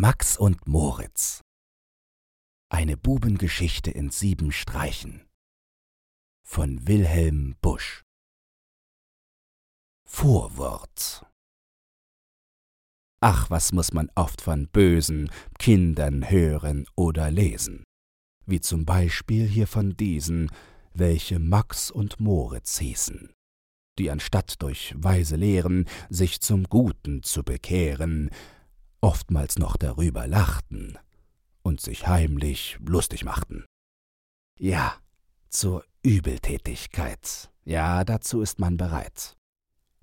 Max und Moritz. Eine Bubengeschichte in sieben Streichen. Von Wilhelm Busch. Vorwort. Ach, was muss man oft von bösen Kindern hören oder lesen, wie zum Beispiel hier von diesen, welche Max und Moritz hießen, die anstatt durch weise Lehren sich zum Guten zu bekehren, oftmals noch darüber lachten und sich heimlich lustig machten. Ja, zur Übeltätigkeit, ja, dazu ist man bereit.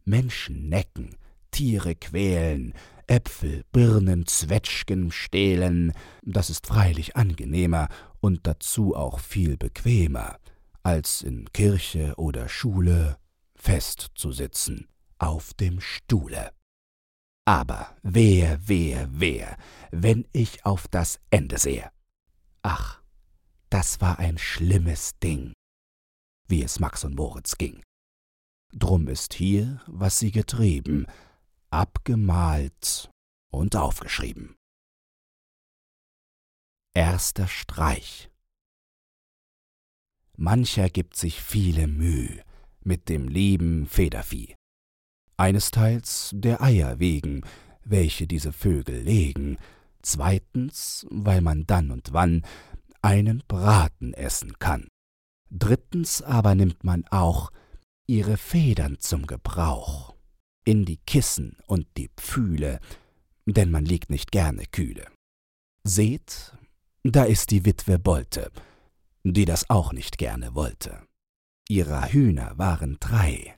Menschen necken, Tiere quälen, Äpfel, Birnen, Zwetschgen stehlen, das ist freilich angenehmer und dazu auch viel bequemer, als in Kirche oder Schule festzusitzen auf dem Stuhle. Aber wer, wer, wer, wenn ich auf das Ende sehe. Ach, das war ein schlimmes Ding, wie es Max und Moritz ging. Drum ist hier, was sie getrieben, abgemalt und aufgeschrieben. Erster Streich Mancher gibt sich viele Mühe mit dem lieben Federvieh einesteils der Eier wegen, welche diese Vögel legen, zweitens, weil man dann und wann einen Braten essen kann. Drittens aber nimmt man auch ihre Federn zum Gebrauch, in die Kissen und die Pfühle, denn man liegt nicht gerne kühle. Seht, da ist die Witwe Bolte, die das auch nicht gerne wollte. Ihrer Hühner waren drei,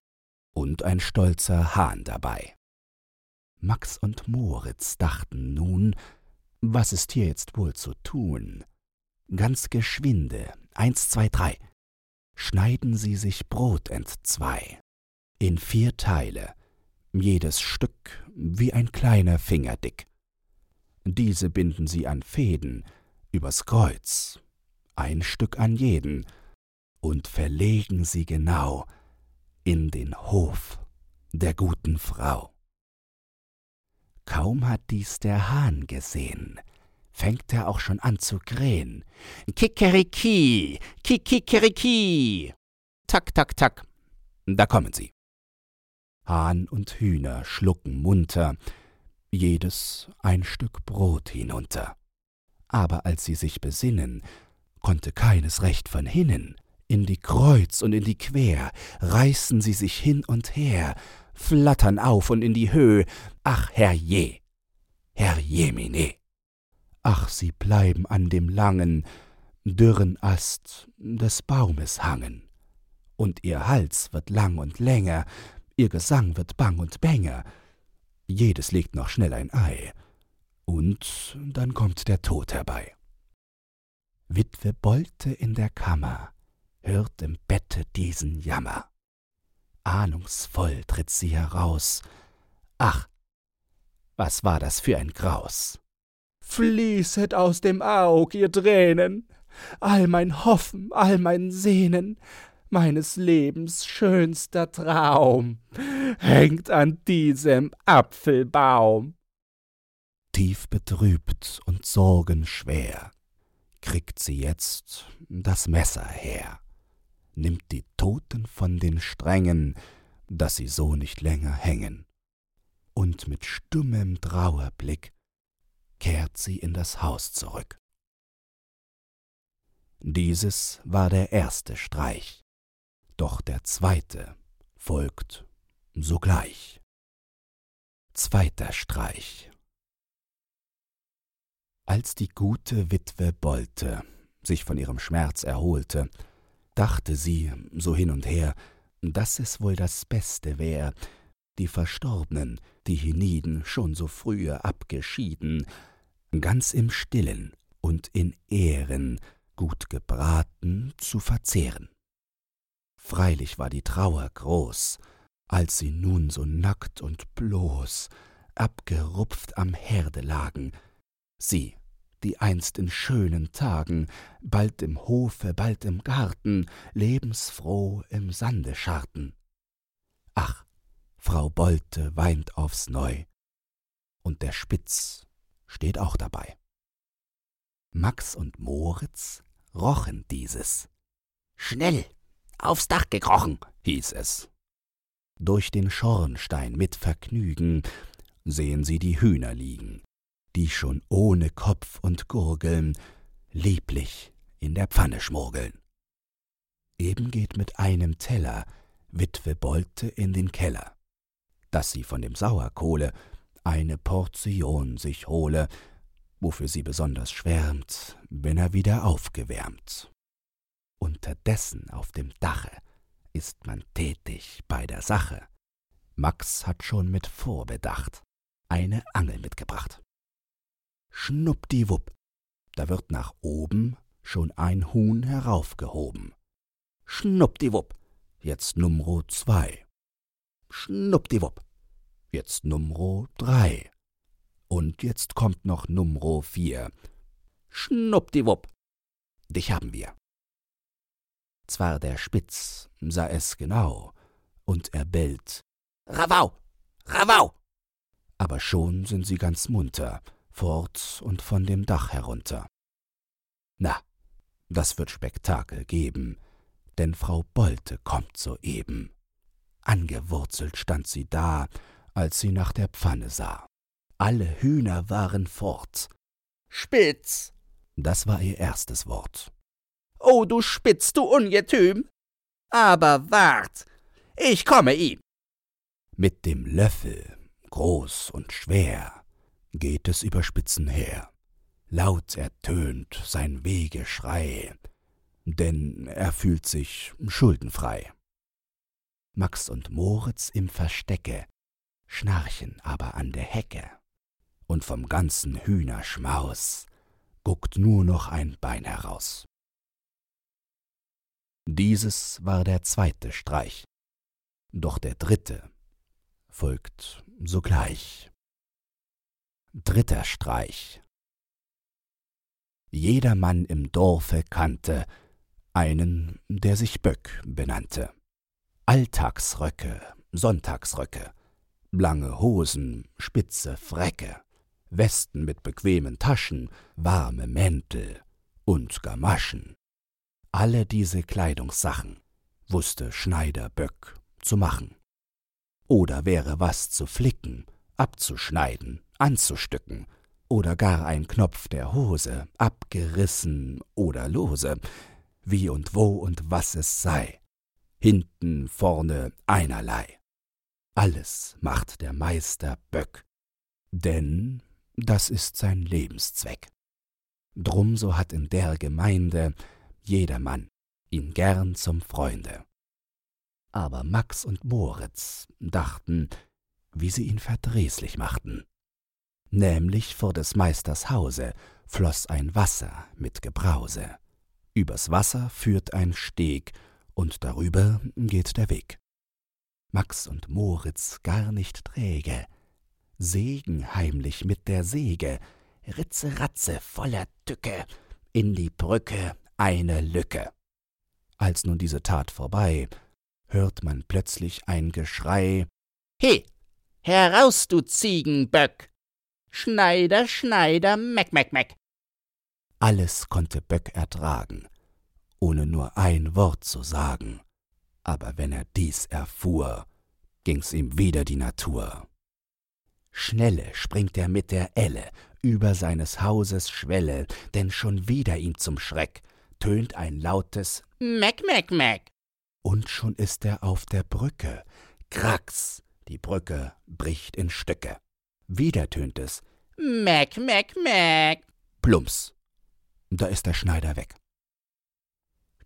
und ein stolzer Hahn dabei. Max und Moritz dachten nun, was ist hier jetzt wohl zu tun? Ganz geschwinde, eins, zwei, drei, schneiden sie sich Brot entzwei, in vier Teile, jedes Stück wie ein kleiner Finger dick. Diese binden sie an Fäden übers Kreuz, ein Stück an jeden, und verlegen sie genau in den Hof der guten Frau. Kaum hat dies der Hahn gesehen, fängt er auch schon an zu krähen. Kikeriki, kikikeriki. Tak, tak, tak. Da kommen sie. Hahn und Hühner schlucken munter, jedes ein Stück Brot hinunter. Aber als sie sich besinnen, konnte keines recht von hinnen, in die Kreuz und in die Quer, reißen sie sich hin und her, flattern auf und in die Höhe. Ach, Herr je, Herr Jemine. Ach, sie bleiben an dem langen, dürren Ast des Baumes hangen. Und ihr Hals wird lang und länger, ihr Gesang wird bang und bänger. Jedes legt noch schnell ein Ei. Und dann kommt der Tod herbei. Witwe Bolte in der Kammer, hört im Bette diesen Jammer. Ahnungsvoll tritt sie heraus. Ach, was war das für ein Graus? Fließet aus dem Aug, ihr Tränen, all mein Hoffen, all mein Sehnen, meines Lebens schönster Traum, hängt an diesem Apfelbaum. Tief betrübt und sorgenschwer kriegt sie jetzt das Messer her nimmt die Toten von den Strängen, dass sie so nicht länger hängen. Und mit stummem Trauerblick kehrt sie in das Haus zurück. Dieses war der erste Streich, doch der zweite folgt sogleich. Zweiter Streich Als die gute Witwe Bolte sich von ihrem Schmerz erholte, dachte sie so hin und her, dass es wohl das Beste wär, die Verstorbnen, die hienieden schon so frühe abgeschieden, ganz im Stillen und in Ehren gut gebraten zu verzehren. Freilich war die Trauer groß, als sie nun so nackt und bloß, abgerupft am Herde lagen, sie die einst in schönen Tagen, bald im Hofe, bald im Garten, lebensfroh im Sande scharrten. Ach, Frau Bolte weint aufs Neu, und der Spitz steht auch dabei. Max und Moritz rochen dieses. Schnell, aufs Dach gekrochen, hieß es. Durch den Schornstein mit Vergnügen sehen sie die Hühner liegen, die schon ohne Kopf und Gurgeln lieblich in der Pfanne schmurgeln. Eben geht mit einem Teller Witwe Bolte in den Keller, dass sie von dem Sauerkohle eine Portion sich hole, wofür sie besonders schwärmt, wenn er wieder aufgewärmt. Unterdessen auf dem Dache ist man tätig bei der Sache. Max hat schon mit Vorbedacht eine Angel mitgebracht. Schnuppdiwupp, da wird nach oben schon ein Huhn heraufgehoben. Schnuppdiwupp, jetzt Numro zwei. Schnuppdiwupp, jetzt Numro drei. Und jetzt kommt noch Numro vier. Schnuppdiwupp, dich haben wir. Zwar der Spitz sah es genau, und er bellt Ravau, Ravau! Aber schon sind sie ganz munter, fort und von dem Dach herunter. Na, das wird Spektakel geben, denn Frau Bolte kommt soeben. Angewurzelt stand sie da, als sie nach der Pfanne sah. Alle Hühner waren fort. Spitz! Das war ihr erstes Wort. Oh, du Spitz, du Ungetüm! Aber wart, ich komme ihm! Mit dem Löffel, groß und schwer, geht es über Spitzen her. Laut ertönt sein Wegeschrei, denn er fühlt sich schuldenfrei. Max und Moritz im Verstecke schnarchen aber an der Hecke, und vom ganzen Hühnerschmaus guckt nur noch ein Bein heraus. Dieses war der zweite Streich, doch der dritte folgt sogleich. Dritter Streich. Jeder Mann im Dorfe kannte einen, der sich Böck benannte. Alltagsröcke, Sonntagsröcke, lange Hosen, spitze Frecke, Westen mit bequemen Taschen, warme Mäntel und Gamaschen. Alle diese Kleidungssachen wusste Schneider Böck zu machen. Oder wäre was zu flicken, abzuschneiden, anzustücken, oder gar ein Knopf der Hose abgerissen oder lose, wie und wo und was es sei, hinten, vorne einerlei. Alles macht der Meister Böck, denn das ist sein Lebenszweck. Drum so hat in der Gemeinde jedermann ihn gern zum Freunde. Aber Max und Moritz dachten, wie sie ihn verdrießlich machten. Nämlich vor des Meisters Hause floß ein Wasser mit Gebrause. Übers Wasser führt ein Steg, und darüber geht der Weg. Max und Moritz gar nicht träge, sägen heimlich mit der Säge, Ritze Ratze voller Tücke, in die Brücke eine Lücke. Als nun diese Tat vorbei, hört man plötzlich ein Geschrei He, heraus, du Ziegenböck! Schneider, Schneider, Meck, Meck, Meck! Alles konnte Böck ertragen, ohne nur ein Wort zu sagen, aber wenn er dies erfuhr, ging's ihm wieder die Natur. Schnelle springt er mit der Elle über seines Hauses Schwelle, denn schon wieder ihm zum Schreck tönt ein lautes Meck, Meck, Meck. Und schon ist er auf der Brücke. Krax, die Brücke bricht in Stücke. Wieder tönt es Meck, Meck, Meck. Plumps, da ist der Schneider weg.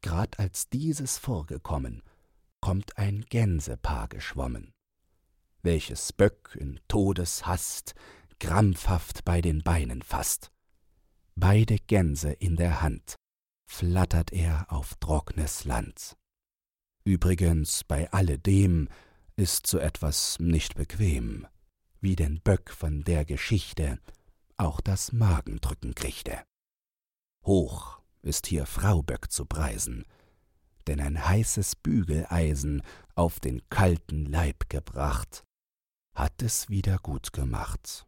Grad als dieses vorgekommen, kommt ein Gänsepaar geschwommen, welches Böck in Todeshast krampfhaft bei den Beinen faßt. Beide Gänse in der Hand, flattert er auf trocknes Land. Übrigens bei alledem ist so etwas nicht bequem, wie den Böck von der Geschichte auch das Magendrücken kriegte. Hoch ist hier Frau Böck zu preisen, denn ein heißes Bügeleisen auf den kalten Leib gebracht, hat es wieder gut gemacht.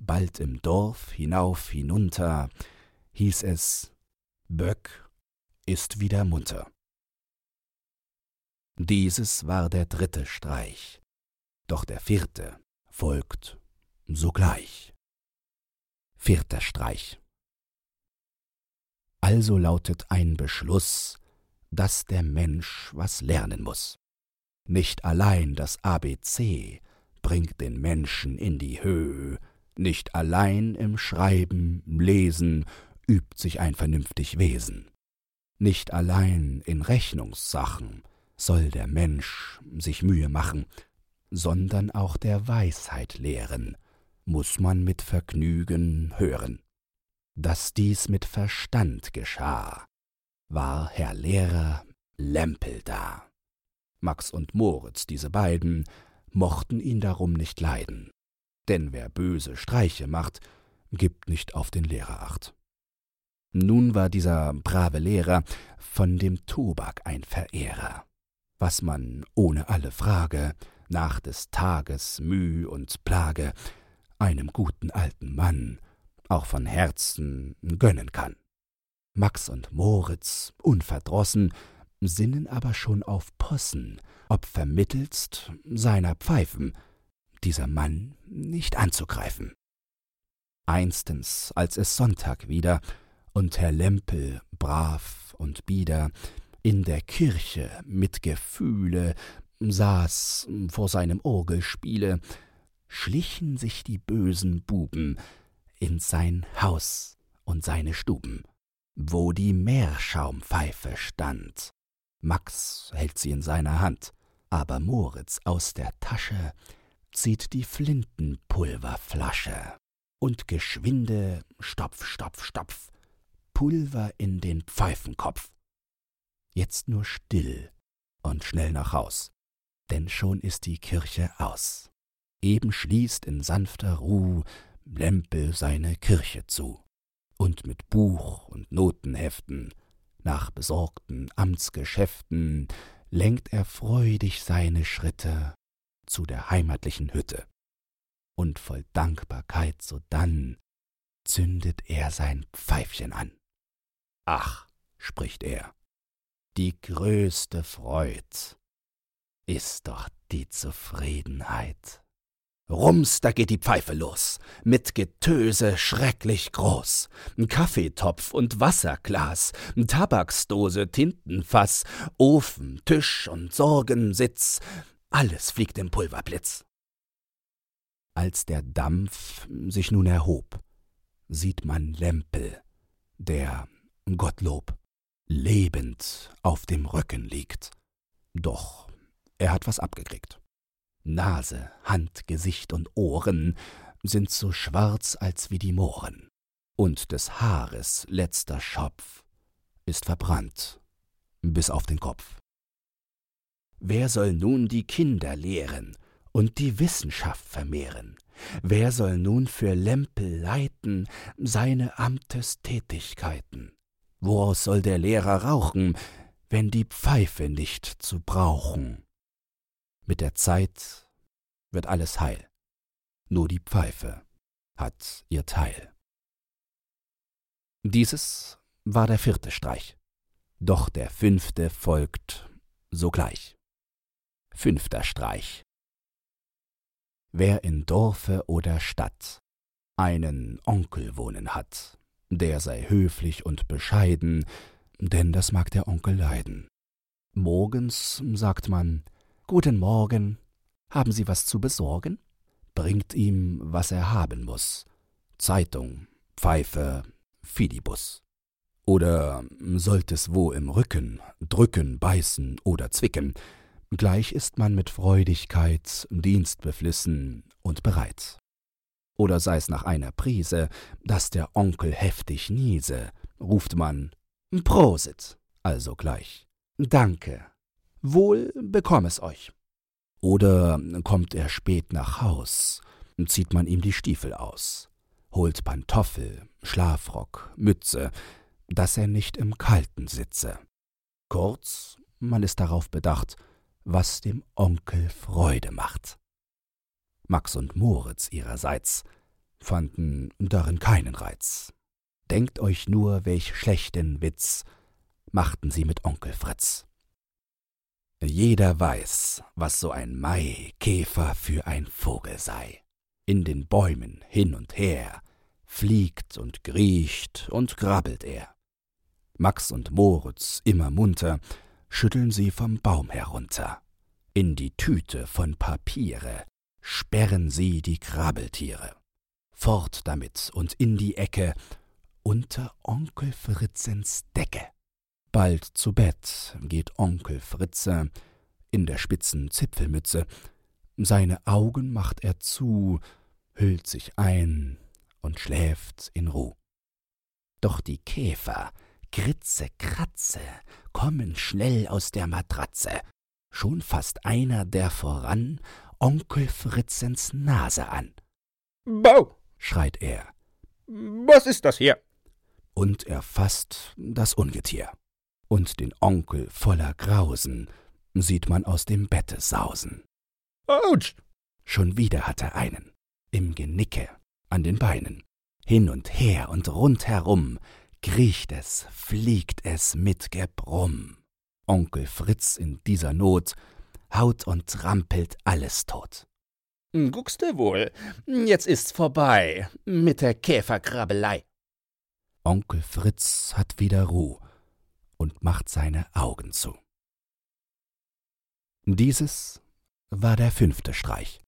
bald im Dorf hinauf hinunter, hieß es Böck ist wieder munter. Dieses war der dritte Streich, doch der vierte folgt sogleich. Vierter Streich. Also lautet ein Beschluss, dass der Mensch was lernen muss. Nicht allein das ABC bringt den Menschen in die Höhe, nicht allein im Schreiben, Lesen übt sich ein vernünftig Wesen. Nicht allein in Rechnungssachen soll der Mensch sich Mühe machen, sondern auch der Weisheit lehren, muss man mit Vergnügen hören. Dass dies mit Verstand geschah, war Herr Lehrer Lempel da. Max und Moritz, diese beiden, mochten ihn darum nicht leiden, denn wer böse Streiche macht, gibt nicht auf den Lehrer acht. Nun war dieser brave Lehrer von dem Tobak ein Verehrer, was man ohne alle Frage nach des Tages Müh und Plage einem guten alten Mann auch von Herzen gönnen kann. Max und Moritz, unverdrossen, sinnen aber schon auf Possen, ob vermittelst seiner Pfeifen, dieser Mann nicht anzugreifen. Einstens, als es Sonntag wieder und Herr Lempel brav und bieder in der Kirche mit Gefühle saß vor seinem Orgelspiele, schlichen sich die bösen Buben in sein Haus und seine Stuben, wo die Meerschaumpfeife stand. Max hält sie in seiner Hand, aber Moritz aus der Tasche zieht die Flintenpulverflasche und geschwinde Stopf, Stopf, Stopf, Pulver in den Pfeifenkopf. Jetzt nur still und schnell nach Haus, denn schon ist die Kirche aus. Eben schließt in sanfter Ruh Lempel seine Kirche zu, und mit Buch und Notenheften nach besorgten Amtsgeschäften lenkt er freudig seine Schritte zu der heimatlichen Hütte. Und voll Dankbarkeit sodann zündet er sein Pfeifchen an. Ach, spricht er, die größte Freud ist doch die Zufriedenheit. Rums, da geht die Pfeife los, mit Getöse schrecklich groß. Kaffeetopf und Wasserglas, Tabaksdose, Tintenfass, Ofen, Tisch und Sorgensitz, alles fliegt im Pulverblitz. Als der Dampf sich nun erhob, sieht man Lempel, der, Gottlob, lebend auf dem Rücken liegt. Doch er hat was abgekriegt. Nase, Hand, Gesicht und Ohren sind so schwarz als wie die Mohren, und des Haares letzter Schopf ist verbrannt bis auf den Kopf. Wer soll nun die Kinder lehren und die Wissenschaft vermehren? Wer soll nun für Lempel leiten seine Amtestätigkeiten? Woraus soll der Lehrer rauchen, wenn die Pfeife nicht zu brauchen? Mit der Zeit wird alles heil. Nur die Pfeife hat ihr Teil. Dieses war der vierte Streich. Doch der fünfte folgt sogleich. Fünfter Streich. Wer in Dorfe oder Stadt einen Onkel wohnen hat, der sei höflich und bescheiden, denn das mag der Onkel leiden. Morgens sagt man, Guten Morgen. Haben Sie was zu besorgen? Bringt ihm, was er haben muss. Zeitung, Pfeife, Fidibus. Oder sollt es wo im Rücken, drücken, beißen oder zwicken, gleich ist man mit Freudigkeit dienstbeflissen und bereit. Oder sei's nach einer Prise, dass der Onkel heftig niese, ruft man Prosit, also gleich. Danke, Wohl bekomm es euch. Oder kommt er spät nach Haus, zieht man ihm die Stiefel aus, holt Pantoffel, Schlafrock, Mütze, dass er nicht im Kalten sitze. Kurz, man ist darauf bedacht, was dem Onkel Freude macht. Max und Moritz ihrerseits fanden darin keinen Reiz. Denkt euch nur, welch schlechten Witz machten sie mit Onkel Fritz. Jeder weiß, was so ein Maikäfer für ein Vogel sei. In den Bäumen hin und her fliegt und kriecht und grabbelt er. Max und Moritz, immer munter, schütteln sie vom Baum herunter. In die Tüte von Papiere sperren sie die Krabbeltiere. Fort damit und in die Ecke, unter Onkel Fritzens Decke. Bald zu Bett geht Onkel Fritze in der spitzen Zipfelmütze. Seine Augen macht er zu, hüllt sich ein und schläft in Ruh. Doch die Käfer, Kritze, Kratze, kommen schnell aus der Matratze. Schon fasst einer der voran Onkel Fritzens Nase an. Bau! schreit er. Was ist das hier? Und er fasst das Ungetier. Und den Onkel voller Grausen sieht man aus dem Bette sausen. Autsch! Schon wieder hat er einen. Im Genicke, an den Beinen. Hin und her und rundherum kriecht es, fliegt es mit Gebrumm. Onkel Fritz in dieser Not haut und trampelt alles tot. Guckste wohl, jetzt ist's vorbei mit der Käferkrabbelei. Onkel Fritz hat wieder Ruh und macht seine Augen zu. Dieses war der fünfte Streich,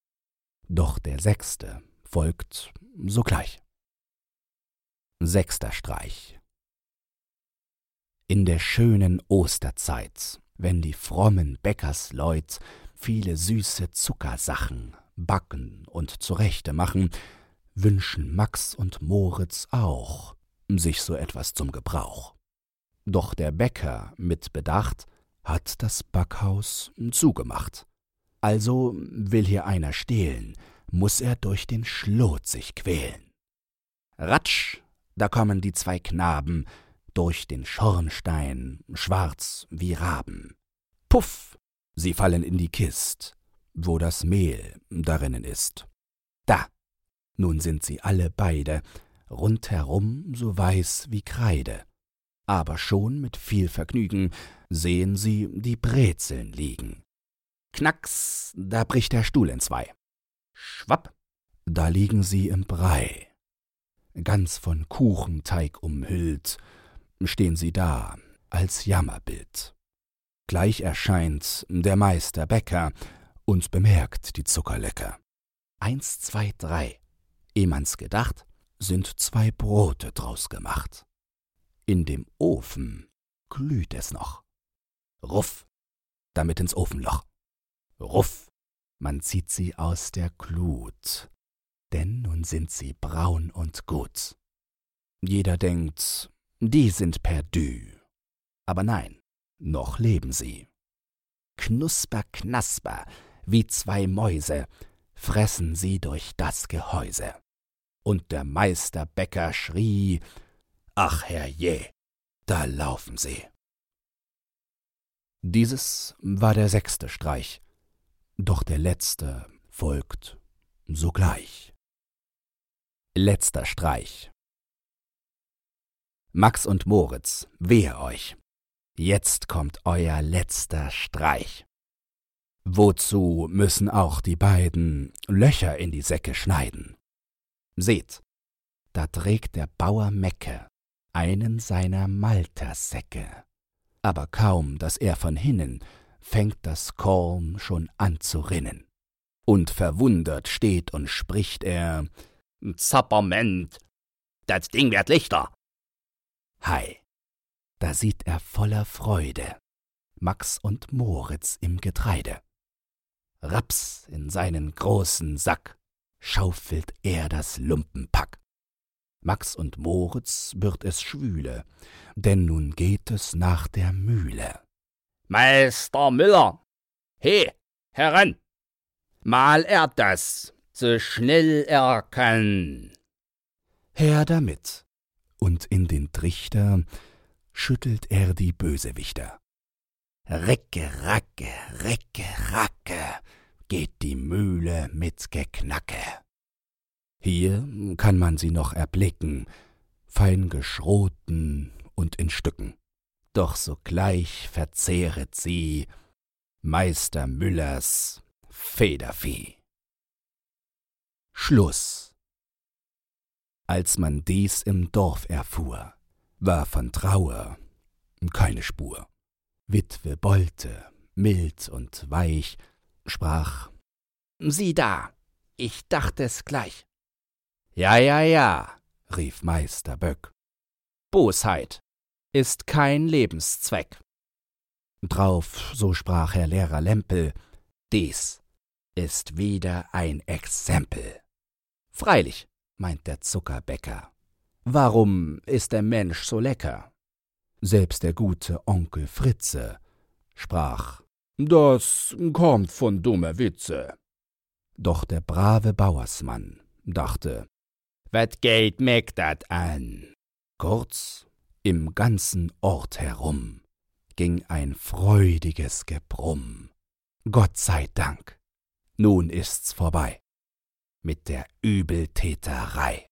doch der sechste folgt sogleich. Sechster Streich In der schönen Osterzeit, wenn die frommen Bäckersleut viele süße Zuckersachen backen und zurechte machen, wünschen Max und Moritz auch sich so etwas zum Gebrauch. Doch der Bäcker mit Bedacht hat das Backhaus zugemacht. Also will hier einer stehlen, muss er durch den Schlot sich quälen. Ratsch, da kommen die zwei Knaben durch den Schornstein, schwarz wie Raben. Puff, sie fallen in die Kist, wo das Mehl darinnen ist. Da, nun sind sie alle beide rundherum so weiß wie Kreide. Aber schon mit viel Vergnügen sehen sie die Brezeln liegen. Knacks, da bricht der Stuhl entzwei. Schwapp, da liegen sie im Brei. Ganz von Kuchenteig umhüllt, stehen sie da als Jammerbild. Gleich erscheint der Meister Bäcker und bemerkt die Zuckerlecker. Eins, zwei, drei. Eh man's gedacht, sind zwei Brote draus gemacht. In dem Ofen glüht es noch. Ruff, damit ins Ofenloch. Ruff, man zieht sie aus der Glut, denn nun sind sie braun und gut. Jeder denkt, die sind perdü. Aber nein, noch leben sie. Knusper, knasper, wie zwei Mäuse, fressen sie durch das Gehäuse und der Meisterbäcker schrie Ach herrje, da laufen sie. Dieses war der sechste Streich, doch der letzte folgt sogleich. Letzter Streich. Max und Moritz, wehe euch, jetzt kommt euer letzter Streich. Wozu müssen auch die beiden Löcher in die Säcke schneiden? Seht, da trägt der Bauer Mecke einen seiner Maltersäcke. Aber kaum, dass er von hinnen, fängt das Korn schon an zu rinnen. Und verwundert steht und spricht er, Zapperment, das Ding wird lichter. Hei, da sieht er voller Freude Max und Moritz im Getreide. Raps in seinen großen Sack, schaufelt er das Lumpenpack. Max und Moritz wird es schwüle, denn nun geht es nach der Mühle. Meister Müller, he, heran! Mal er das, so schnell er kann. Her damit, und in den Trichter schüttelt er die Bösewichter. Recke, racke, recke, racke, geht die Mühle mit Geknacke. Hier kann man sie noch erblicken, fein geschroten und in Stücken. Doch sogleich verzehret sie Meister Müllers Federvieh. Schluss. Als man dies im Dorf erfuhr, war von Trauer keine Spur. Witwe Bolte, mild und weich, sprach Sieh da, ich dacht es gleich. Ja, ja, ja, rief Meister Böck. Bosheit ist kein Lebenszweck. Drauf, so sprach Herr Lehrer Lempel, dies ist wieder ein Exempel. Freilich, meint der Zuckerbäcker, warum ist der Mensch so lecker? Selbst der gute Onkel Fritze sprach, das kommt von dummer Witze. Doch der brave Bauersmann dachte, wat geht meg dat an? Kurz, im ganzen Ort herum ging ein freudiges Gebrumm. Gott sei Dank, nun ist's vorbei mit der Übeltäterei.